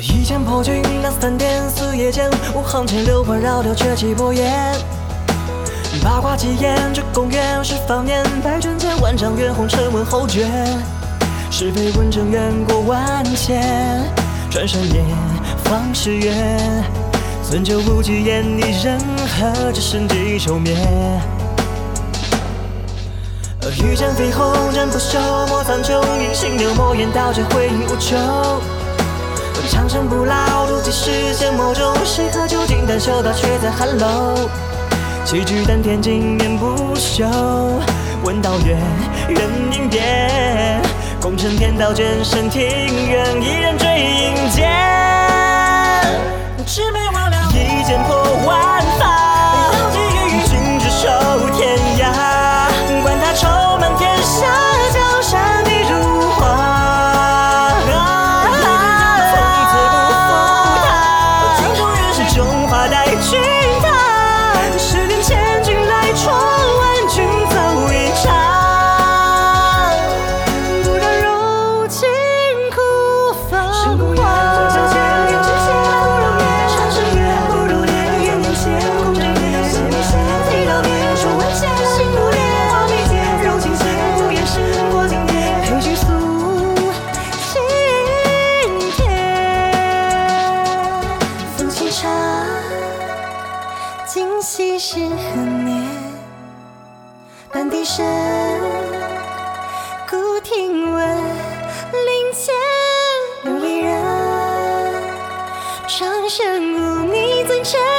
一剑破军，那三天四夜间，五行千流环绕掉绝气波焰。八卦几言，这公园是方年，百卷千万丈远红尘问后绝。是非问政远过万千，转身念方世远。尊酒不惧言，一人何止生计休眠？御剑飞鸿，人不朽，莫苍穹，隐形流墨烟，刀绝回影无穷。长生不老，如几世仙魔中，谁和酒尽丹修道，却在寒楼。气聚丹田，经年不朽。问道远，人影变。功成天道，剑身庭院，一人追影间。今夕是何年？半笛声，古亭闻，林间无一人。长生无你尊称。